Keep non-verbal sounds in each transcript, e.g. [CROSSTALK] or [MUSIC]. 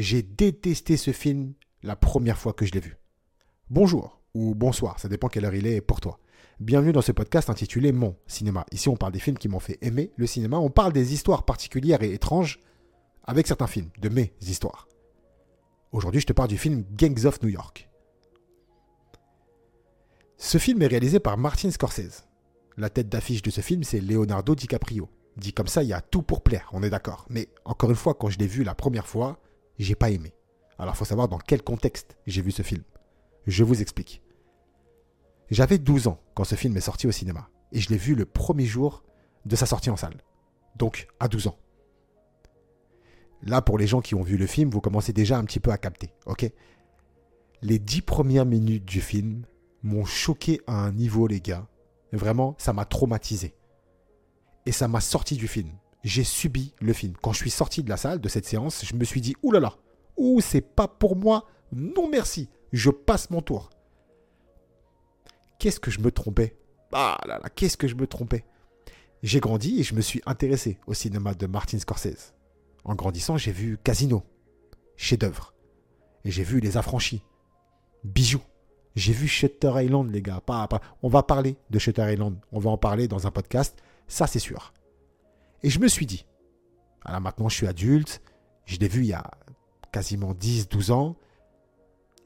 J'ai détesté ce film la première fois que je l'ai vu. Bonjour ou bonsoir, ça dépend quelle heure il est pour toi. Bienvenue dans ce podcast intitulé Mon cinéma. Ici, on parle des films qui m'ont fait aimer le cinéma. On parle des histoires particulières et étranges avec certains films, de mes histoires. Aujourd'hui, je te parle du film Gangs of New York. Ce film est réalisé par Martin Scorsese. La tête d'affiche de ce film, c'est Leonardo DiCaprio. Dit comme ça, il y a tout pour plaire, on est d'accord. Mais encore une fois, quand je l'ai vu la première fois, j'ai pas aimé. Alors, faut savoir dans quel contexte j'ai vu ce film. Je vous explique. J'avais 12 ans quand ce film est sorti au cinéma. Et je l'ai vu le premier jour de sa sortie en salle. Donc, à 12 ans. Là, pour les gens qui ont vu le film, vous commencez déjà un petit peu à capter, ok? Les 10 premières minutes du film m'ont choqué à un niveau, les gars. Vraiment, ça m'a traumatisé. Et ça m'a sorti du film. J'ai subi le film. Quand je suis sorti de la salle, de cette séance, je me suis dit, oulala, là là, ouh, c'est pas pour moi, non merci, je passe mon tour. Qu'est-ce que je me trompais? Ah là là, qu'est-ce que je me trompais? J'ai grandi et je me suis intéressé au cinéma de Martin Scorsese. En grandissant, j'ai vu Casino, chef-d'œuvre. Et j'ai vu Les Affranchis, bijoux. J'ai vu Shutter Island, les gars. On va parler de Shutter Island. On va en parler dans un podcast. Ça, c'est sûr. Et je me suis dit, alors maintenant je suis adulte, je l'ai vu il y a quasiment 10-12 ans,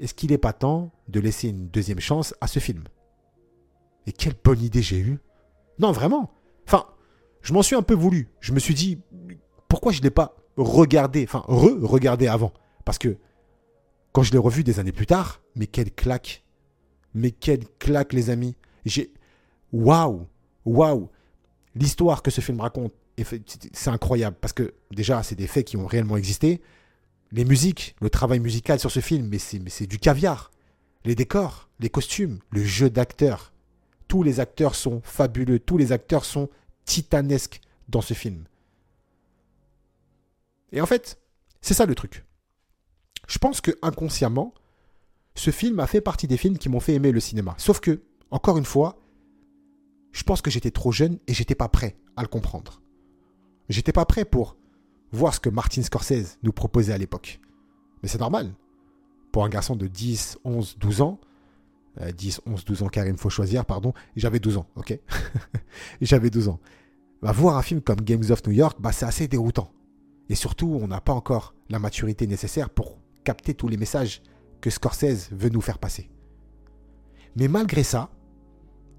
est-ce qu'il n'est pas temps de laisser une deuxième chance à ce film? Et quelle bonne idée j'ai eue. Non, vraiment. Enfin, je m'en suis un peu voulu. Je me suis dit, pourquoi je ne l'ai pas regardé, enfin, re-regardé avant? Parce que quand je l'ai revu des années plus tard, mais quelle claque. Mais quelle claque, les amis. J'ai. Waouh Waouh. L'histoire que ce film raconte, c'est incroyable. Parce que déjà, c'est des faits qui ont réellement existé les musiques, le travail musical sur ce film, mais c'est du caviar. Les décors, les costumes, le jeu d'acteurs. Tous les acteurs sont fabuleux, tous les acteurs sont titanesques dans ce film. Et en fait, c'est ça le truc. Je pense que inconsciemment, ce film a fait partie des films qui m'ont fait aimer le cinéma. Sauf que, encore une fois, je pense que j'étais trop jeune et j'étais pas prêt à le comprendre. J'étais pas prêt pour voir ce que Martin Scorsese nous proposait à l'époque. Mais c'est normal. Pour un garçon de 10, 11, 12 ans, 10, 11, 12 ans, car il faut choisir, pardon, j'avais 12 ans, ok? [LAUGHS] J'avais 12 ans. Bah, voir un film comme Games of New York, bah, c'est assez déroutant. Et surtout, on n'a pas encore la maturité nécessaire pour capter tous les messages que Scorsese veut nous faire passer. Mais malgré ça,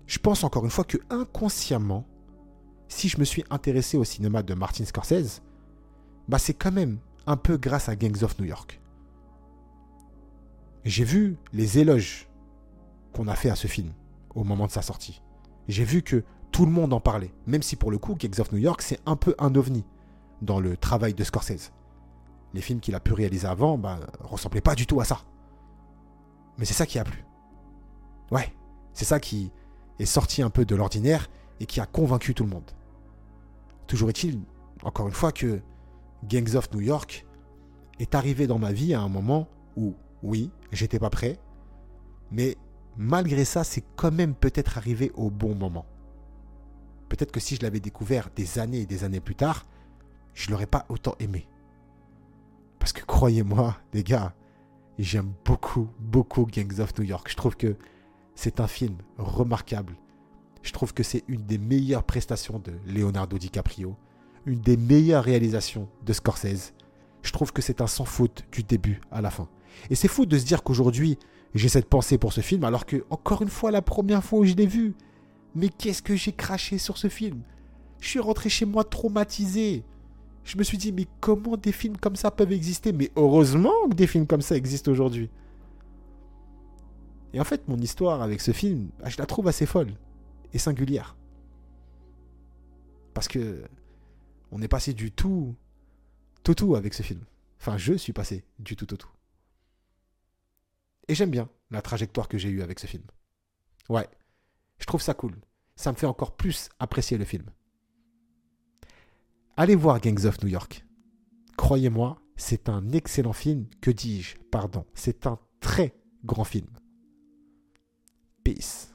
je pense encore une fois que inconsciemment, si je me suis intéressé au cinéma de Martin Scorsese, bah c'est quand même un peu grâce à Gangs of New York. J'ai vu les éloges qu'on a fait à ce film au moment de sa sortie. J'ai vu que tout le monde en parlait, même si pour le coup, Gangs of New York, c'est un peu un ovni dans le travail de Scorsese. Les films qu'il a pu réaliser avant bah, ressemblaient pas du tout à ça. Mais c'est ça qui a plu. Ouais, c'est ça qui est sorti un peu de l'ordinaire et qui a convaincu tout le monde. Toujours est-il, encore une fois, que Gangs of New York est arrivé dans ma vie à un moment où, oui, j'étais pas prêt, mais malgré ça, c'est quand même peut-être arrivé au bon moment. Peut-être que si je l'avais découvert des années et des années plus tard, je l'aurais pas autant aimé. Parce que croyez-moi, les gars, j'aime beaucoup, beaucoup Gangs of New York. Je trouve que c'est un film remarquable. Je trouve que c'est une des meilleures prestations de Leonardo DiCaprio une des meilleures réalisations de Scorsese. Je trouve que c'est un sans faute du début à la fin. Et c'est fou de se dire qu'aujourd'hui, j'ai cette pensée pour ce film, alors que, encore une fois, la première fois où je l'ai vu, mais qu'est-ce que j'ai craché sur ce film? Je suis rentré chez moi traumatisé. Je me suis dit, mais comment des films comme ça peuvent exister? Mais heureusement que des films comme ça existent aujourd'hui. Et en fait, mon histoire avec ce film, bah, je la trouve assez folle et singulière. Parce que on est passé du tout, tout tout avec ce film. Enfin, je suis passé du tout au tout. Et j'aime bien la trajectoire que j'ai eue avec ce film. Ouais, je trouve ça cool. Ça me fait encore plus apprécier le film. Allez voir Gangs of New York. Croyez-moi, c'est un excellent film. Que dis-je? Pardon, c'est un très grand film. Peace.